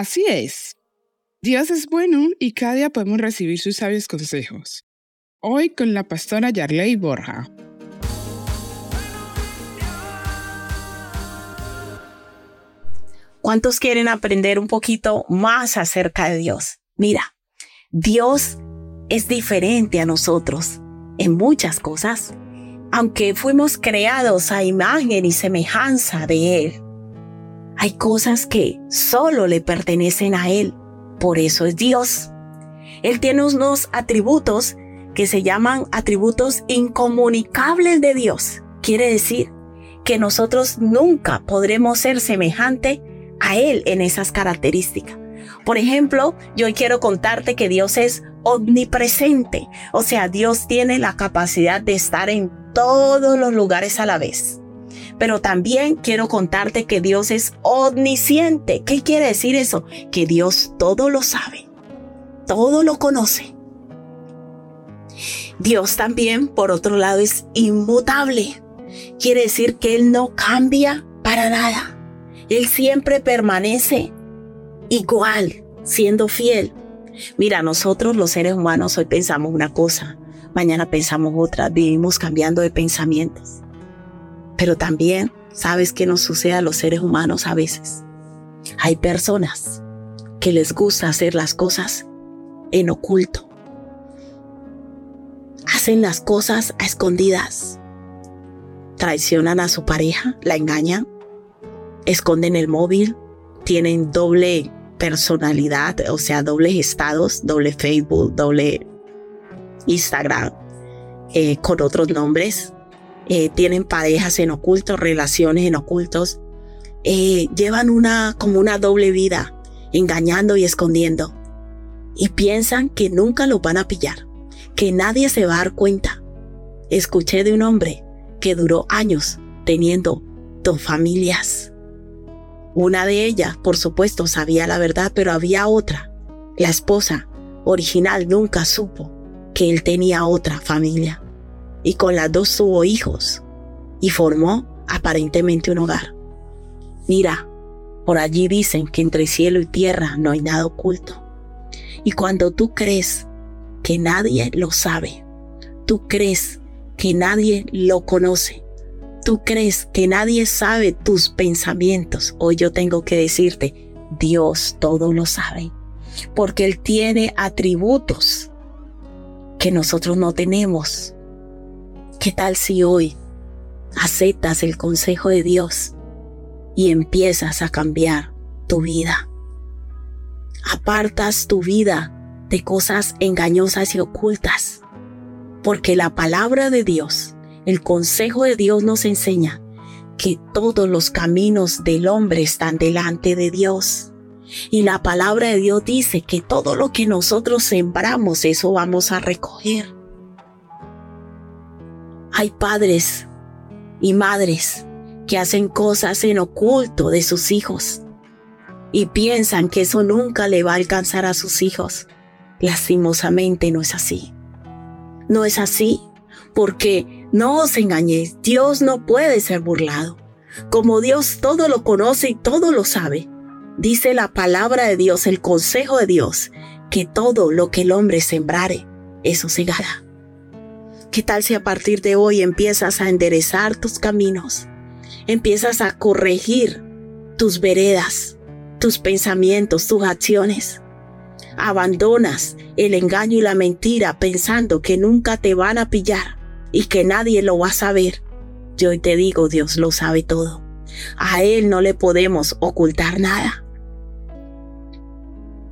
Así es. Dios es bueno y cada día podemos recibir sus sabios consejos. Hoy con la pastora Yarley Borja. ¿Cuántos quieren aprender un poquito más acerca de Dios? Mira, Dios es diferente a nosotros en muchas cosas, aunque fuimos creados a imagen y semejanza de Él. Hay cosas que solo le pertenecen a Él, por eso es Dios. Él tiene unos atributos que se llaman atributos incomunicables de Dios. Quiere decir que nosotros nunca podremos ser semejante a Él en esas características. Por ejemplo, yo quiero contarte que Dios es omnipresente, o sea, Dios tiene la capacidad de estar en todos los lugares a la vez. Pero también quiero contarte que Dios es omnisciente. ¿Qué quiere decir eso? Que Dios todo lo sabe, todo lo conoce. Dios también, por otro lado, es inmutable. Quiere decir que Él no cambia para nada. Él siempre permanece igual, siendo fiel. Mira, nosotros los seres humanos hoy pensamos una cosa, mañana pensamos otra, vivimos cambiando de pensamientos. Pero también, ¿sabes qué nos sucede a los seres humanos a veces? Hay personas que les gusta hacer las cosas en oculto. Hacen las cosas a escondidas. Traicionan a su pareja, la engañan, esconden el móvil, tienen doble personalidad, o sea, dobles estados, doble Facebook, doble Instagram, eh, con otros nombres. Eh, tienen parejas en oculto, relaciones en ocultos. Eh, llevan una como una doble vida, engañando y escondiendo. Y piensan que nunca los van a pillar, que nadie se va a dar cuenta. Escuché de un hombre que duró años teniendo dos familias una de ellas, por supuesto, sabía la verdad, pero había otra. La esposa original nunca supo que él tenía otra familia. Y con las dos tuvo hijos y formó aparentemente un hogar. Mira, por allí dicen que entre cielo y tierra no hay nada oculto. Y cuando tú crees que nadie lo sabe, tú crees que nadie lo conoce, tú crees que nadie sabe tus pensamientos, hoy yo tengo que decirte, Dios todo lo sabe, porque Él tiene atributos que nosotros no tenemos. ¿Qué tal si hoy aceptas el consejo de Dios y empiezas a cambiar tu vida? Apartas tu vida de cosas engañosas y ocultas, porque la palabra de Dios el consejo de Dios nos enseña que todos los caminos del hombre están delante de Dios. Y la palabra de Dios dice que todo lo que nosotros sembramos, eso vamos a recoger. Hay padres y madres que hacen cosas en oculto de sus hijos y piensan que eso nunca le va a alcanzar a sus hijos. Lastimosamente no es así. No es así porque no os engañéis, Dios no puede ser burlado. Como Dios todo lo conoce y todo lo sabe, dice la palabra de Dios, el consejo de Dios, que todo lo que el hombre sembrare, eso segará. ¿Qué tal si a partir de hoy empiezas a enderezar tus caminos? Empiezas a corregir tus veredas, tus pensamientos, tus acciones. Abandonas el engaño y la mentira pensando que nunca te van a pillar y que nadie lo va a saber. Yo te digo, Dios lo sabe todo. A Él no le podemos ocultar nada.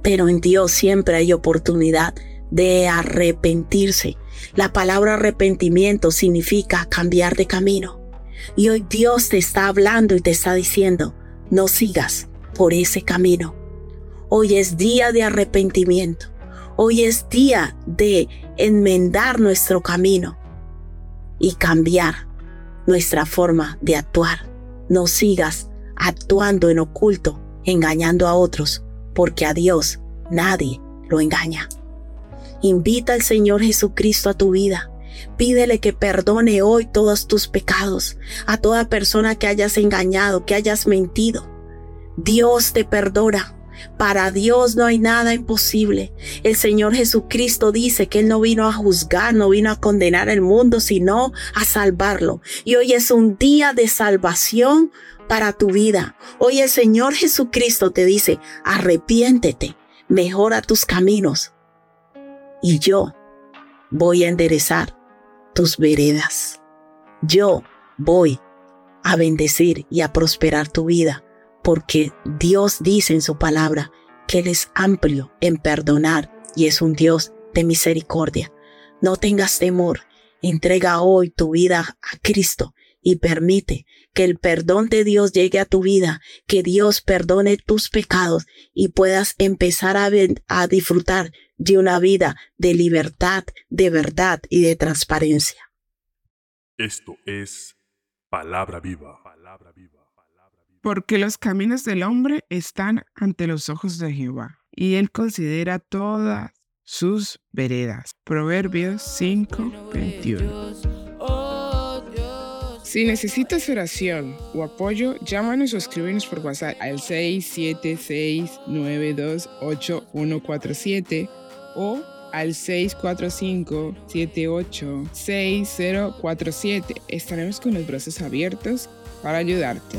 Pero en Dios siempre hay oportunidad de arrepentirse. La palabra arrepentimiento significa cambiar de camino. Y hoy Dios te está hablando y te está diciendo, no sigas por ese camino. Hoy es día de arrepentimiento. Hoy es día de enmendar nuestro camino y cambiar nuestra forma de actuar. No sigas actuando en oculto, engañando a otros, porque a Dios nadie lo engaña. Invita al Señor Jesucristo a tu vida. Pídele que perdone hoy todos tus pecados, a toda persona que hayas engañado, que hayas mentido. Dios te perdona. Para Dios no hay nada imposible. El Señor Jesucristo dice que Él no vino a juzgar, no vino a condenar el mundo, sino a salvarlo. Y hoy es un día de salvación para tu vida. Hoy el Señor Jesucristo te dice, arrepiéntete, mejora tus caminos. Y yo voy a enderezar tus veredas. Yo voy a bendecir y a prosperar tu vida, porque Dios dice en su palabra que Él es amplio en perdonar y es un Dios de misericordia. No tengas temor, entrega hoy tu vida a Cristo y permite que el perdón de Dios llegue a tu vida, que Dios perdone tus pecados y puedas empezar a, a disfrutar de una vida de libertad, de verdad y de transparencia. Esto es palabra viva. Palabra viva. Porque los caminos del hombre están ante los ojos de Jehová, y él considera todas sus veredas. Proverbios 5, 21. Si necesitas oración o apoyo, llámanos o escríbenos por WhatsApp al 676928147 o al 645-786047. Estaremos con los brazos abiertos para ayudarte.